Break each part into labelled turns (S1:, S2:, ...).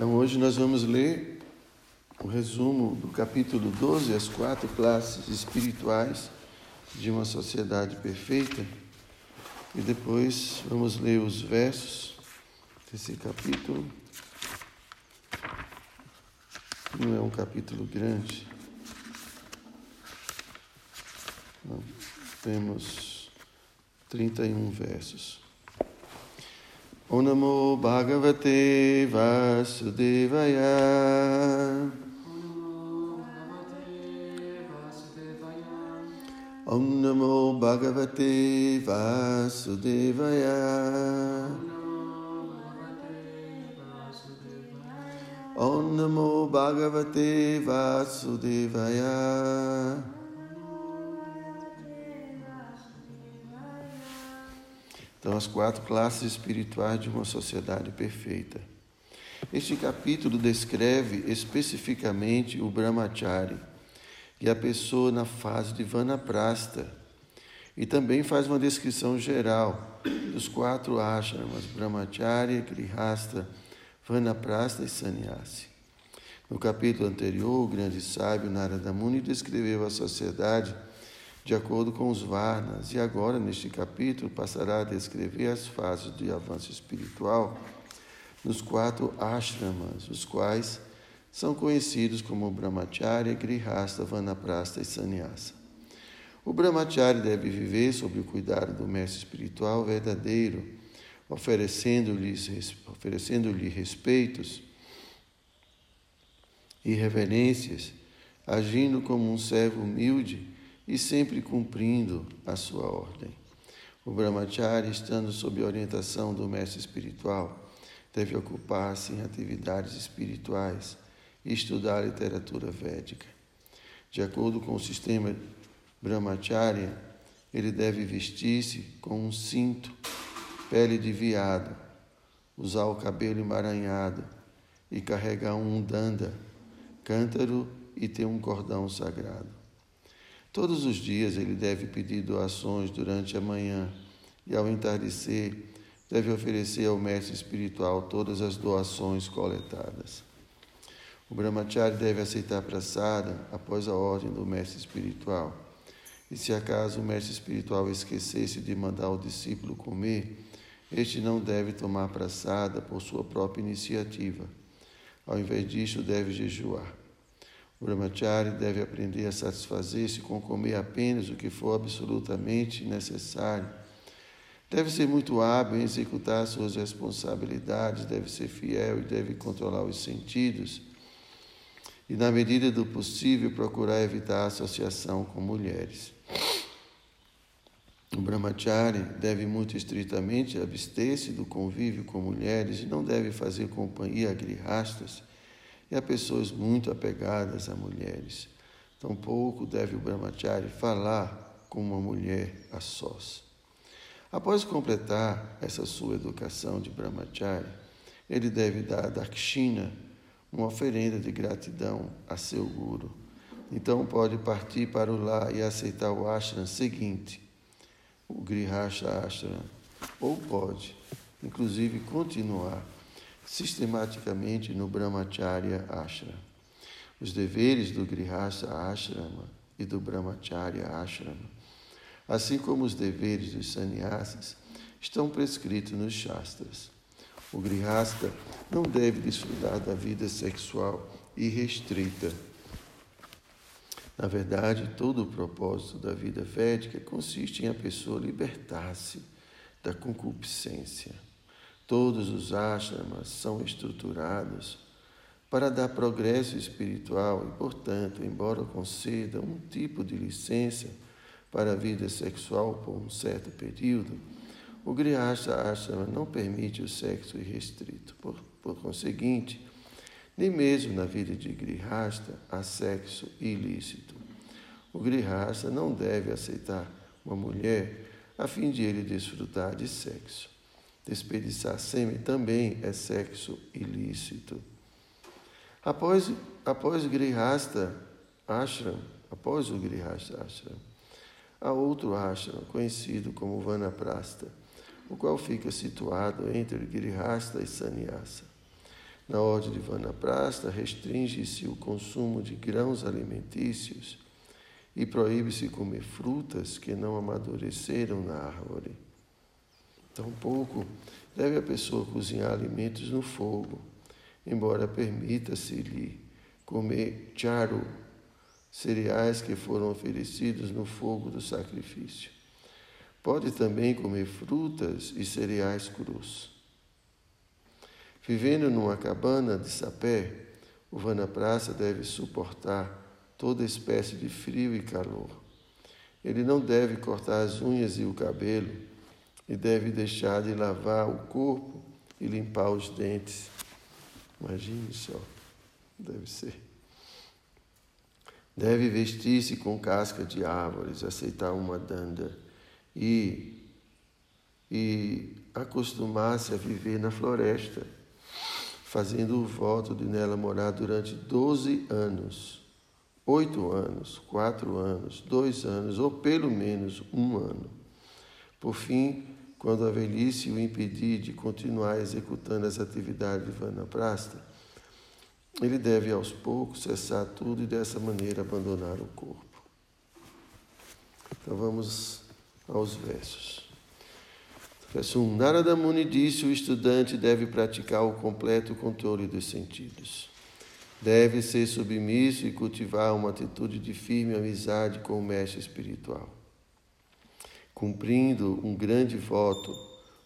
S1: Então hoje nós vamos ler o resumo do capítulo 12, as quatro classes espirituais de uma sociedade perfeita. E depois vamos ler os versos desse capítulo. Não é um capítulo grande. Temos 31 versos. Om Namo Bhagavate Vasudevaya. Om Namo Bhagavate Vasudevaya. Om Namo Bhagavate Vasudevaya. Então, as quatro classes espirituais de uma sociedade perfeita. Este capítulo descreve especificamente o Brahmachari e a pessoa na fase de Vanaprasta. E também faz uma descrição geral dos quatro ashramas, Brahmacharya, Grihasta, Vanaprasta e Sannyasi. No capítulo anterior, o grande sábio Narada Muni descreveu a sociedade de acordo com os Varnas, e agora, neste capítulo, passará a descrever as fases de avanço espiritual nos quatro ashramas, os quais são conhecidos como Brahmacharya, Grihasta, Vanaprasta e Sannyasa. O Brahmachari deve viver sob o cuidado do mestre espiritual verdadeiro, oferecendo-lhe oferecendo respeitos e reverências, agindo como um servo humilde e sempre cumprindo a sua ordem. O Brahmachari, estando sob a orientação do mestre espiritual, deve ocupar-se em atividades espirituais e estudar a literatura védica. De acordo com o sistema Brahmacharya, ele deve vestir-se com um cinto, pele de veado, usar o cabelo emaranhado e carregar um danda, cântaro e ter um cordão sagrado. Todos os dias ele deve pedir doações durante a manhã e, ao entardecer, deve oferecer ao mestre espiritual todas as doações coletadas. O brahmachari deve aceitar prasada após a ordem do mestre espiritual. E se acaso o mestre espiritual esquecesse de mandar o discípulo comer, este não deve tomar prasada por sua própria iniciativa. Ao invés disso, deve jejuar. O brahmachari deve aprender a satisfazer-se com comer apenas o que for absolutamente necessário. Deve ser muito hábil em executar suas responsabilidades, deve ser fiel e deve controlar os sentidos e, na medida do possível, procurar evitar a associação com mulheres. O brahmachari deve muito estritamente abster-se do convívio com mulheres e não deve fazer companhia a grihastas e a pessoas muito apegadas a mulheres. Tampouco deve o brahmachari falar com uma mulher a sós. Após completar essa sua educação de brahmachari, ele deve dar dakshina, uma oferenda de gratidão a seu guru. Então pode partir para o lar e aceitar o ashram seguinte, o Grihasha Ashram, ou pode, inclusive, continuar sistematicamente no Brahmacharya Ashram. Os deveres do Grihasha Ashrama e do Brahmacharya Ashrama, assim como os deveres dos sannyasis, estão prescritos nos Shastras. O grihasta não deve desfrutar da vida sexual irrestrita. Na verdade, todo o propósito da vida védica consiste em a pessoa libertar-se da concupiscência. Todos os ashramas são estruturados para dar progresso espiritual e, portanto, embora conceda um tipo de licença para a vida sexual por um certo período, o Grihasta Ashrama não permite o sexo irrestrito. Por, por conseguinte, nem mesmo na vida de Grihasta há sexo ilícito. O Grihasta não deve aceitar uma mulher a fim de ele desfrutar de sexo. Desperdiçar sêmen também é sexo ilícito. Após, após Grihasta Ashram, após o Grihasta Ashram, há outro ashram conhecido como Vanaprastha o qual fica situado entre Girihasta e Sannyasa. Na ordem de Vanaprasta, restringe-se o consumo de grãos alimentícios e proíbe-se comer frutas que não amadureceram na árvore. Tampouco deve a pessoa cozinhar alimentos no fogo, embora permita-se-lhe comer charu, cereais que foram oferecidos no fogo do sacrifício. Pode também comer frutas e cereais crus. Vivendo numa cabana de sapé, o vanaprasa deve suportar toda espécie de frio e calor. Ele não deve cortar as unhas e o cabelo e deve deixar de lavar o corpo e limpar os dentes. Imagine só, deve ser. Deve vestir-se com casca de árvores, aceitar uma danda e, e acostumar-se a viver na floresta, fazendo o voto de nela morar durante 12 anos, oito anos, quatro anos, dois anos ou pelo menos um ano. Por fim, quando a velhice o impedir de continuar executando as atividades de Vanaprasta, ele deve aos poucos cessar tudo e dessa maneira abandonar o corpo. Então vamos aos versos. Verso 1. Narada Muni disse: o estudante deve praticar o completo controle dos sentidos. Deve ser submisso e cultivar uma atitude de firme amizade com o mestre espiritual. Cumprindo um grande voto,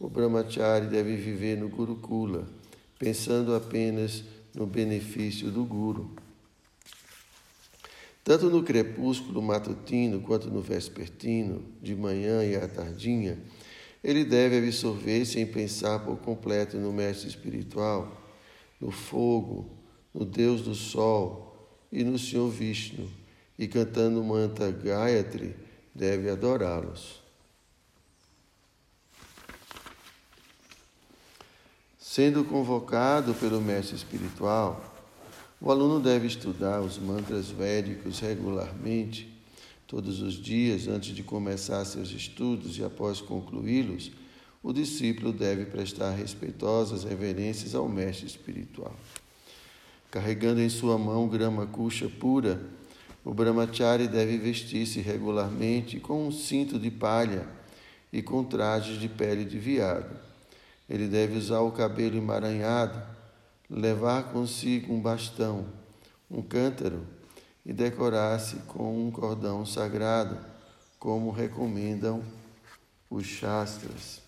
S1: o brahmachari deve viver no Gurukula, pensando apenas no benefício do Guru. Tanto no crepúsculo matutino quanto no vespertino, de manhã e à tardinha, ele deve absorver sem pensar por completo no mestre espiritual, no fogo, no Deus do sol e no Senhor Vishnu, e cantando manta Gayatri, deve adorá-los. Sendo convocado pelo mestre espiritual, o aluno deve estudar os mantras védicos regularmente, todos os dias, antes de começar seus estudos e após concluí-los, o discípulo deve prestar respeitosas reverências ao mestre espiritual. Carregando em sua mão grama cuxa pura, o brahmachari deve vestir-se regularmente com um cinto de palha e com trajes de pele de veado. Ele deve usar o cabelo emaranhado levar consigo um bastão, um cântaro e decorar-se com um cordão sagrado, como recomendam os Shastras.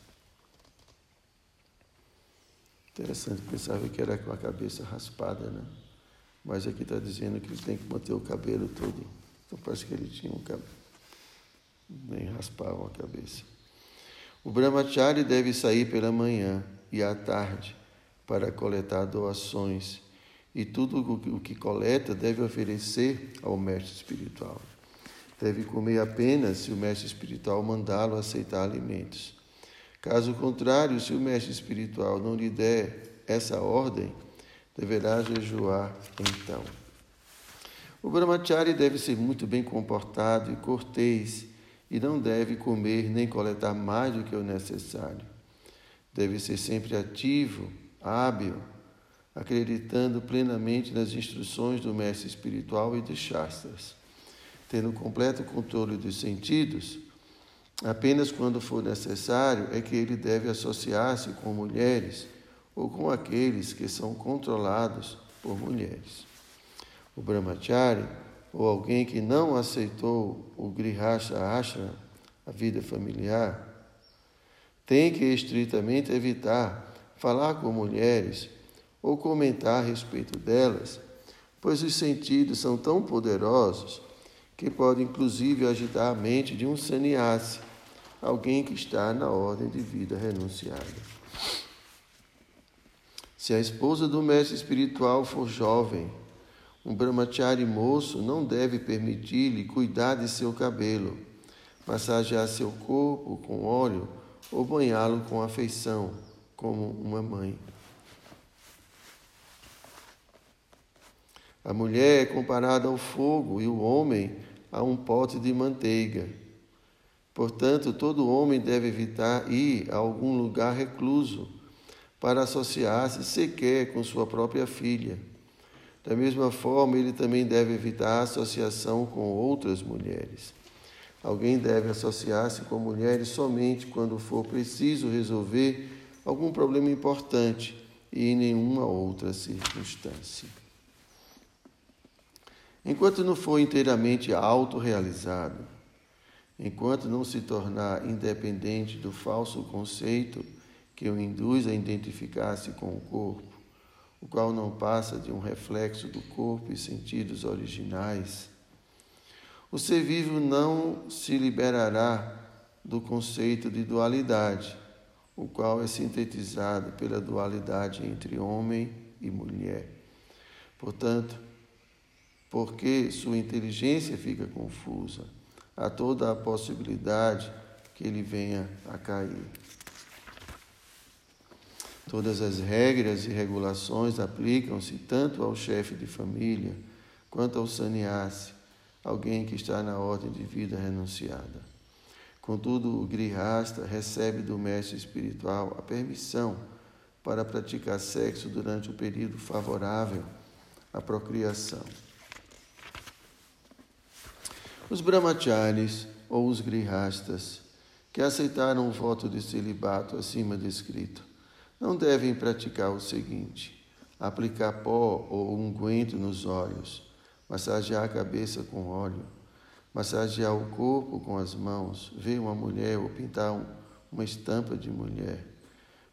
S1: Interessante, pensava que era com a cabeça raspada, né? Mas aqui está dizendo que ele tem que manter o cabelo todo. Então parece que ele tinha um cabelo. Nem raspavam a cabeça. O brahmachari deve sair pela manhã e à tarde para coletar doações e tudo o que coleta deve oferecer ao mestre espiritual. Deve comer apenas se o mestre espiritual mandá-lo aceitar alimentos. Caso contrário, se o mestre espiritual não lhe der essa ordem, deverá jejuar então. O brahmachari deve ser muito bem comportado e cortês e não deve comer nem coletar mais do que o necessário. Deve ser sempre ativo hábil, acreditando plenamente nas instruções do mestre espiritual e dos Shastras, tendo completo controle dos sentidos, apenas quando for necessário é que ele deve associar-se com mulheres ou com aqueles que são controlados por mulheres. O brahmachari, ou alguém que não aceitou o grihasha ashram, a vida familiar, tem que estritamente evitar falar com mulheres ou comentar a respeito delas, pois os sentidos são tão poderosos que podem inclusive agitar a mente de um sannyasi, alguém que está na ordem de vida renunciada. Se a esposa do mestre espiritual for jovem, um brahmachari moço não deve permitir-lhe cuidar de seu cabelo, massagear seu corpo com óleo ou banhá-lo com afeição como uma mãe. A mulher é comparada ao fogo e o homem a um pote de manteiga. Portanto, todo homem deve evitar ir a algum lugar recluso, para associar-se sequer com sua própria filha. Da mesma forma, ele também deve evitar a associação com outras mulheres. Alguém deve associar-se com mulheres somente quando for preciso resolver algum problema importante e em nenhuma outra circunstância. Enquanto não for inteiramente autorrealizado, enquanto não se tornar independente do falso conceito que o induz a identificar-se com o corpo, o qual não passa de um reflexo do corpo e sentidos originais, o ser vivo não se liberará do conceito de dualidade, o qual é sintetizado pela dualidade entre homem e mulher. Portanto, porque sua inteligência fica confusa, há toda a possibilidade que ele venha a cair. Todas as regras e regulações aplicam-se tanto ao chefe de família quanto ao sannyasi, alguém que está na ordem de vida renunciada. Contudo, o grihasta recebe do mestre espiritual a permissão para praticar sexo durante o período favorável à procriação. Os brahmacharis ou os grihastas que aceitaram o voto de celibato acima descrito não devem praticar o seguinte: aplicar pó ou unguento nos olhos, massagear a cabeça com óleo, massagear o corpo com as mãos, ver uma mulher ou pintar uma estampa de mulher,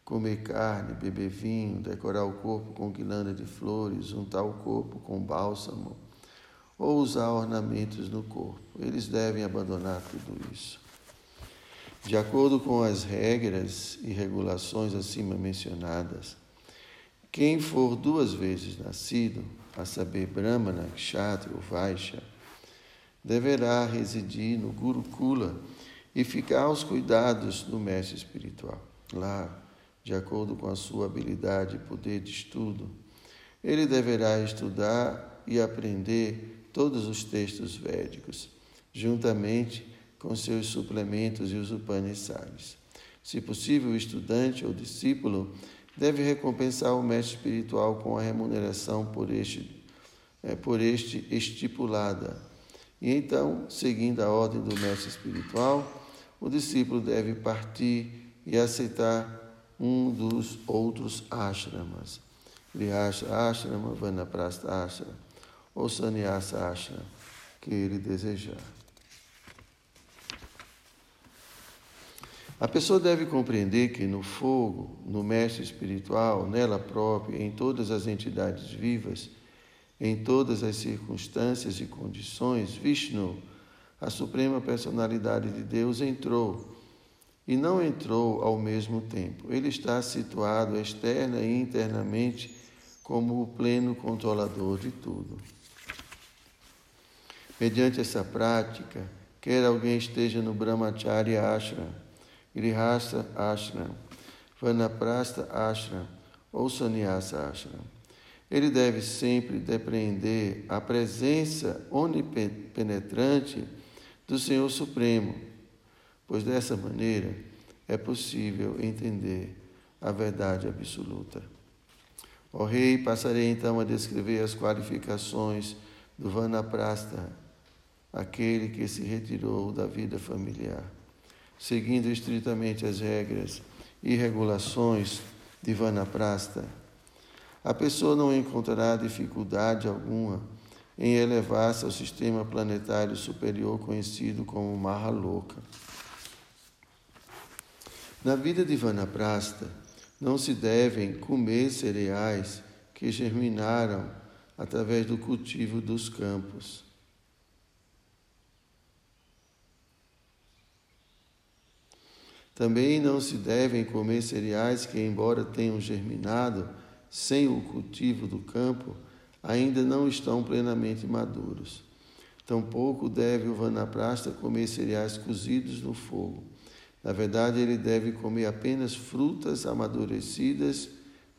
S1: comer carne, beber vinho, decorar o corpo com guirlanda de flores, untar o corpo com bálsamo ou usar ornamentos no corpo. Eles devem abandonar tudo isso. De acordo com as regras e regulações acima mencionadas, quem for duas vezes nascido, a saber, Brahmana, Kshatriya ou Vaishya, deverá residir no Gurukula e ficar aos cuidados do mestre espiritual. Lá, de acordo com a sua habilidade e poder de estudo, ele deverá estudar e aprender todos os textos védicos, juntamente com seus suplementos e os Upanishads. Se possível, o estudante ou discípulo deve recompensar o mestre espiritual com a remuneração por este, é, por este estipulada. E então, seguindo a ordem do mestre espiritual, o discípulo deve partir e aceitar um dos outros ashramas. Grihasha Ashrama, Vanaprastha Ashrama ou sannyasa ashram que ele desejar. A pessoa deve compreender que no fogo, no mestre espiritual, nela própria, em todas as entidades vivas, em todas as circunstâncias e condições, Vishnu, a suprema personalidade de Deus, entrou e não entrou ao mesmo tempo. Ele está situado externa e internamente como o pleno controlador de tudo. Mediante essa prática, quer alguém esteja no Brahmacharya Ashram, Grihastha Ashram, Vanaprastha Ashram ou Sannyasa Ashram, ele deve sempre depreender a presença onipenetrante do Senhor Supremo, pois dessa maneira é possível entender a verdade absoluta. Ó Rei, passarei então a descrever as qualificações do Vanaprastha aquele que se retirou da vida familiar, seguindo estritamente as regras e regulações de Vanaprasta, a pessoa não encontrará dificuldade alguma em elevar-se ao sistema planetário superior conhecido como Mahaloka. Na vida de Vanaprasta, não se devem comer cereais que germinaram através do cultivo dos campos. Também não se devem comer cereais que, embora tenham germinado sem o cultivo do campo, ainda não estão plenamente maduros. Tampouco deve o vanaprasta comer cereais cozidos no fogo. Na verdade, ele deve comer apenas frutas amadurecidas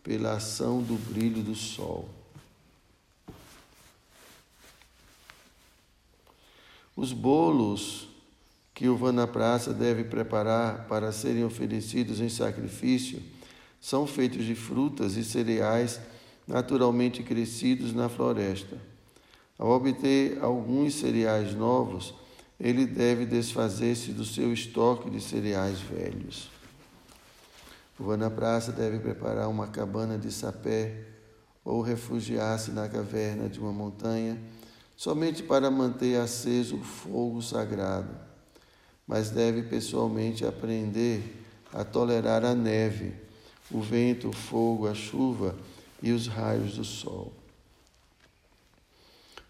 S1: pela ação do brilho do sol. Os bolos que o Vanaprasa deve preparar para serem oferecidos em sacrifício são feitos de frutas e cereais naturalmente crescidos na floresta. Ao obter alguns cereais novos, ele deve desfazer-se do seu estoque de cereais velhos. O Vanaprasa deve preparar uma cabana de sapé ou refugiar-se na caverna de uma montanha somente para manter aceso o fogo sagrado, mas deve pessoalmente aprender a tolerar a neve, o vento, o fogo, a chuva e os raios do sol.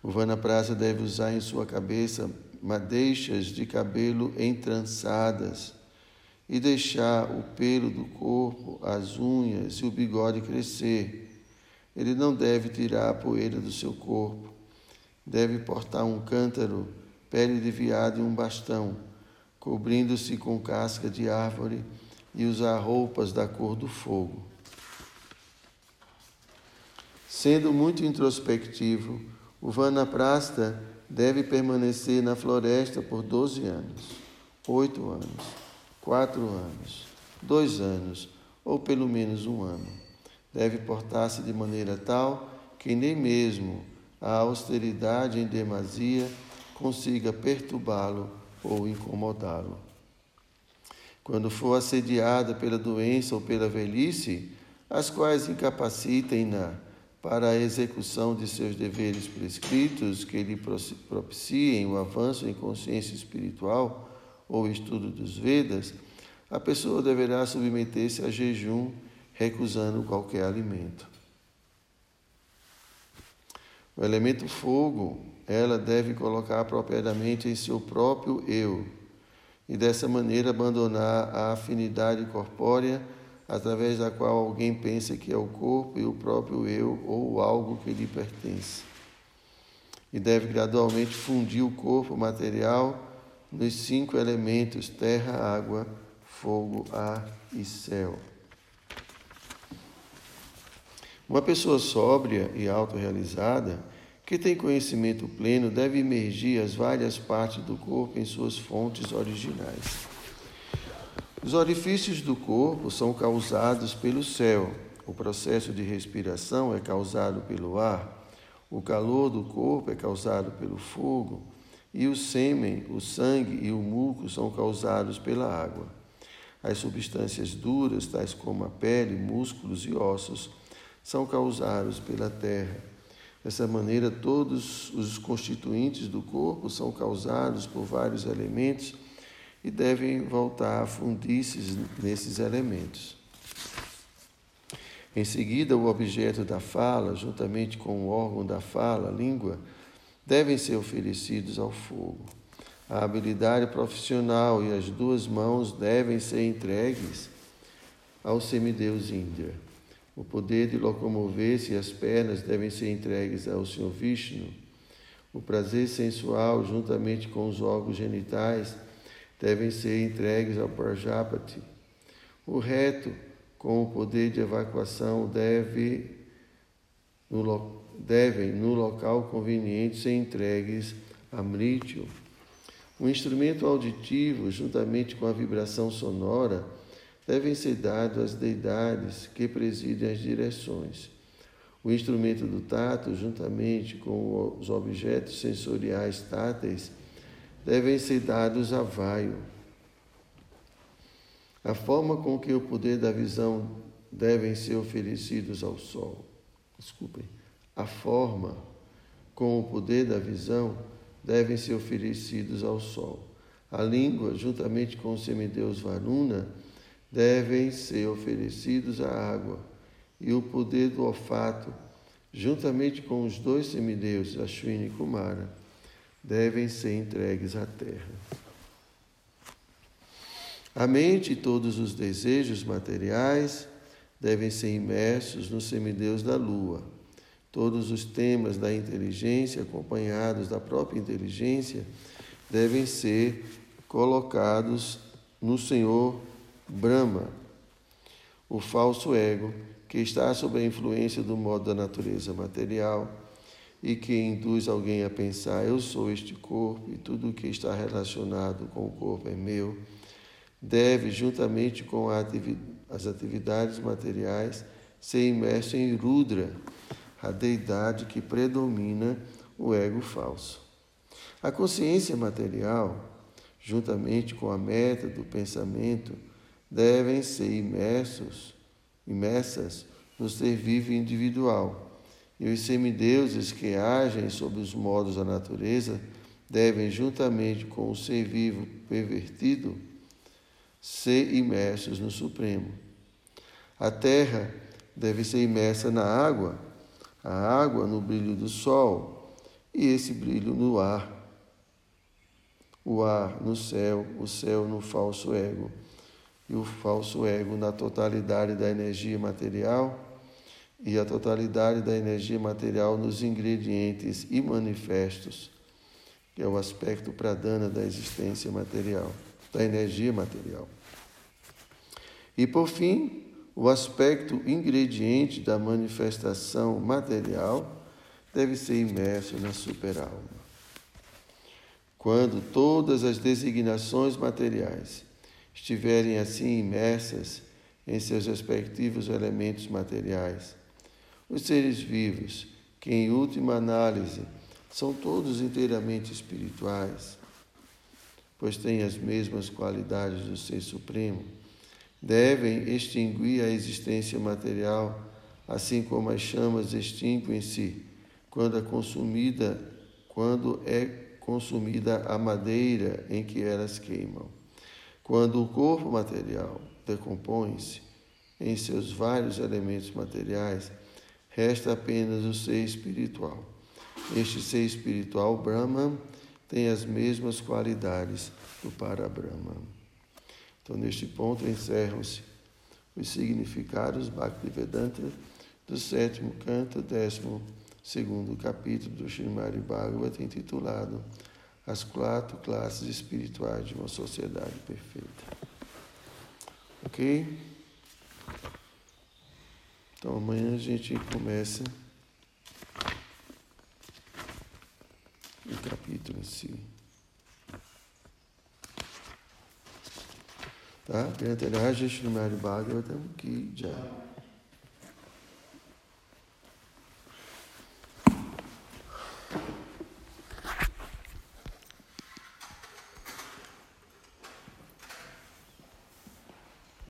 S1: O Vanaprasa deve usar em sua cabeça madeixas de cabelo entrançadas e deixar o pelo do corpo, as unhas e o bigode crescer. Ele não deve tirar a poeira do seu corpo. Deve portar um cântaro, pele de viado e um bastão, cobrindo-se com casca de árvore e usar roupas da cor do fogo. Sendo muito introspectivo, o Vanaprasta deve permanecer na floresta por 12 anos, 8 anos, 4 anos, 2 anos ou pelo menos um ano. Deve portar-se de maneira tal que nem mesmo a austeridade em demasia consiga perturbá-lo ou incomodá-lo. Quando for assediada pela doença ou pela velhice, as quais incapacitem-na para a execução de seus deveres prescritos que lhe propiciem o avanço em consciência espiritual ou estudo dos Vedas, a pessoa deverá submeter-se a jejum, recusando qualquer alimento. O elemento fogo, ela deve colocar apropriadamente em seu próprio eu, e dessa maneira abandonar a afinidade corpórea através da qual alguém pensa que é o corpo e o próprio eu ou algo que lhe pertence. E deve gradualmente fundir o corpo material nos cinco elementos: terra, água, fogo, ar e céu. Uma pessoa sóbria e autorrealizada, que tem conhecimento pleno, deve imergir as várias partes do corpo em suas fontes originais. Os orifícios do corpo são causados pelo céu. O processo de respiração é causado pelo ar. O calor do corpo é causado pelo fogo. E o sêmen, o sangue e o muco são causados pela água. As substâncias duras, tais como a pele, músculos e ossos, são causados pela terra. Dessa maneira, todos os constituintes do corpo são causados por vários elementos e devem voltar a fundir-se nesses elementos. Em seguida, o objeto da fala, juntamente com o órgão da fala, língua, devem ser oferecidos ao fogo. A habilidade profissional e as duas mãos devem ser entregues ao semideus Indra. O poder de locomover-se e as pernas devem ser entregues ao Senhor Vishnu. O prazer sensual, juntamente com os órgãos genitais, devem ser entregues ao Prajapati. O reto, com o poder de evacuação, deve, no, devem, no local conveniente, ser entregues a Mrityu. O instrumento auditivo, juntamente com a vibração sonora, devem ser dados às deidades que presidem as direções. O instrumento do tato, juntamente com os objetos sensoriais táteis, devem ser dados a vaio. A forma com que o poder da visão devem ser oferecidos ao sol. Desculpem. A forma com o poder da visão devem ser oferecidos ao sol. A língua, juntamente com o semideus Varuna, devem ser oferecidos à água. E o poder do olfato, juntamente com os dois semideuses, Ashwini e Kumara, devem ser entregues à terra. A mente e todos os desejos materiais devem ser imersos no semideus da lua. Todos os temas da inteligência, acompanhados da própria inteligência, devem ser colocados no Senhor Brahma, o falso ego, que está sob a influência do modo da natureza material e que induz alguém a pensar: eu sou este corpo e tudo o que está relacionado com o corpo é meu, deve, juntamente com as atividades materiais, ser imerso em Rudra, a deidade que predomina o ego falso. A consciência material, juntamente com a meta do pensamento, devem ser imersos, imersas no ser vivo individual. E os semideuses que agem sob os modos da natureza devem, juntamente com o ser vivo pervertido, ser imersos no Supremo. A terra deve ser imersa na água, a água no brilho do sol e esse brilho no ar. O ar no céu, o céu no falso ego e o falso ego na totalidade da energia material e a totalidade da energia material nos ingredientes e manifestos, que é o aspecto pradana da existência material, da energia material. E por fim, o aspecto ingrediente da manifestação material deve ser imerso na superalma. Quando todas as designações materiais estiverem assim imersas em seus respectivos elementos materiais, os seres vivos, que em última análise são todos inteiramente espirituais, pois têm as mesmas qualidades do Ser Supremo, devem extinguir a existência material, assim como as chamas extinguem-se quando é consumida, quando é consumida a madeira em que elas queimam. Quando o corpo material decompõe-se em seus vários elementos materiais, resta apenas o ser espiritual. Este ser espiritual, Brahman, tem as mesmas qualidades do Parabrahman. Então, neste ponto, encerram-se os significados Bhaktivedanta do sétimo canto, décimo segundo capítulo do Srimad Bhagavata, intitulado As Quatro Classes Espirituais de uma Sociedade Perfeita. Ok? Então, amanhã a gente começa o capítulo em si. tá? Grantaraja Srimad Bhagavatam ki jai.